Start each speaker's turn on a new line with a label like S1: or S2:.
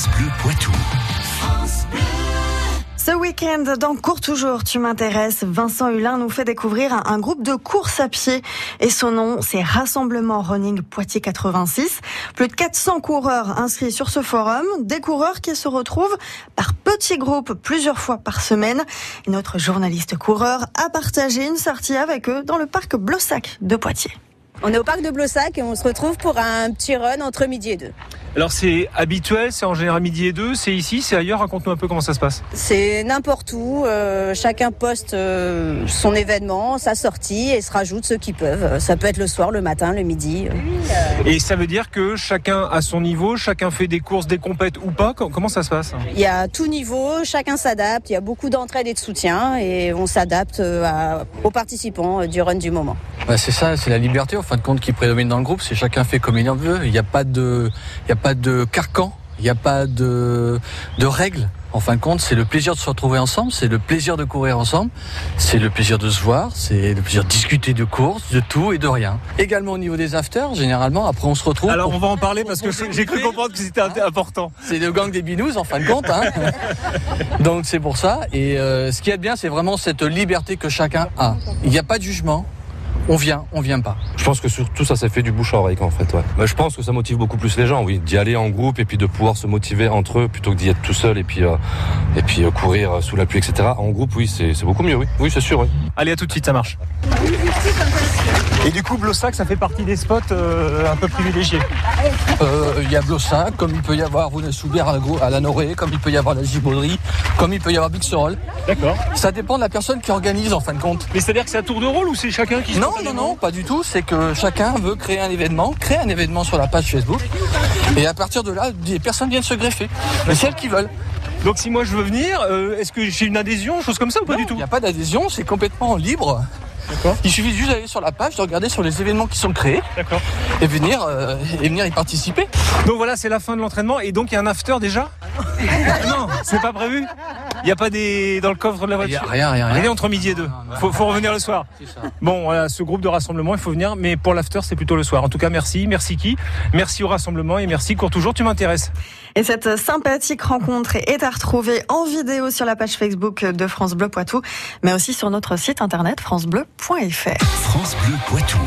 S1: France Bleu Poitou.
S2: Ce week-end, dans Cours Toujours, tu m'intéresses, Vincent Hulin nous fait découvrir un, un, groupe de course à pied. Et son nom, c'est Rassemblement Running Poitiers 86. Plus de 400 coureurs inscrits sur ce forum. Des coureurs qui se retrouvent par petits groupes plusieurs fois par semaine. Et notre journaliste coureur a partagé une sortie avec eux dans le parc Blossac de Poitiers.
S3: On est au parc de Blossac et on se retrouve pour un petit run entre midi et deux.
S4: Alors c'est habituel, c'est en général midi et deux, c'est ici, c'est ailleurs, raconte-nous un peu comment ça se passe.
S3: C'est n'importe où, euh, chacun poste euh, son événement, sa sortie et se rajoute ceux qui peuvent. Ça peut être le soir, le matin, le midi.
S4: Et ça veut dire que chacun à son niveau, chacun fait des courses, des compètes ou pas? Comment ça se passe?
S3: Il y a tout niveau, chacun s'adapte, il y a beaucoup d'entraide et de soutien et on s'adapte à, aux participants du run du moment.
S5: Bah c'est ça, c'est la liberté en fin de compte qui prédomine dans le groupe, c'est chacun fait comme il en veut, il n'y a pas de... Il y a pas de carcan, il n'y a pas de, de règles. En fin de compte, c'est le plaisir de se retrouver ensemble, c'est le plaisir de courir ensemble, c'est le plaisir de se voir, c'est le plaisir de discuter de courses, de tout et de rien. Également au niveau des afters, généralement, après on se retrouve.
S4: Alors on va en parler parce que j'ai cru comprendre que c'était important.
S5: C'est le gang des binous en fin de compte. Hein. Donc c'est pour ça. Et euh, ce qui est bien, c'est vraiment cette liberté que chacun a. Il n'y a pas de jugement on vient, on vient pas.
S6: Je pense que surtout ça, ça fait du bouche à oreille en fait. Ouais. Mais je pense que ça motive beaucoup plus les gens, oui, d'y aller en groupe et puis de pouvoir se motiver entre eux plutôt que d'y être tout seul et puis euh, et puis euh, courir sous la pluie, etc. En groupe, oui, c'est beaucoup mieux, oui, oui, c'est sûr. Oui.
S4: Allez, à tout de suite, ça marche. Et du coup, Blossac, ça fait partie des spots euh, un peu privilégiés.
S5: Il euh, y a Blossac, comme il peut y avoir Rounès-Soubert à, à la Norée, comme il peut y avoir la Gibauderie, comme il peut y avoir Bixerolles.
S4: D'accord.
S5: Ça dépend de la personne qui organise en fin de compte.
S4: Mais c'est-à-dire que c'est à tour de rôle ou c'est chacun qui
S5: Non, non, non, pas du tout. C'est que chacun veut créer un événement, créer un événement sur la page Facebook. Et à partir de là, des personnes viennent se greffer. Les celles qui veulent.
S4: Donc si moi je veux venir, euh, est-ce que j'ai une adhésion, chose comme ça ou pas
S5: non,
S4: du tout
S5: Il n'y a pas d'adhésion, c'est complètement libre. Il suffit juste d'aller sur la page, de regarder sur les événements qui sont créés et venir, euh, et venir y participer.
S4: Donc voilà, c'est la fin de l'entraînement et donc il y a un after déjà? Non, c'est pas prévu? Il n'y a pas des dans le coffre de la voiture
S5: Rien, rien, rien.
S4: Rien entre midi et deux. Faut, faut revenir le soir. Bon, voilà, ce groupe de rassemblement, il faut venir, mais pour l'after, c'est plutôt le soir. En tout cas, merci, merci qui Merci au rassemblement et merci cours toujours, tu m'intéresses.
S2: Et cette sympathique rencontre est à retrouver en vidéo sur la page Facebook de France Bleu Poitou, mais aussi sur notre site internet francebleu.fr.
S1: France Bleu Poitou.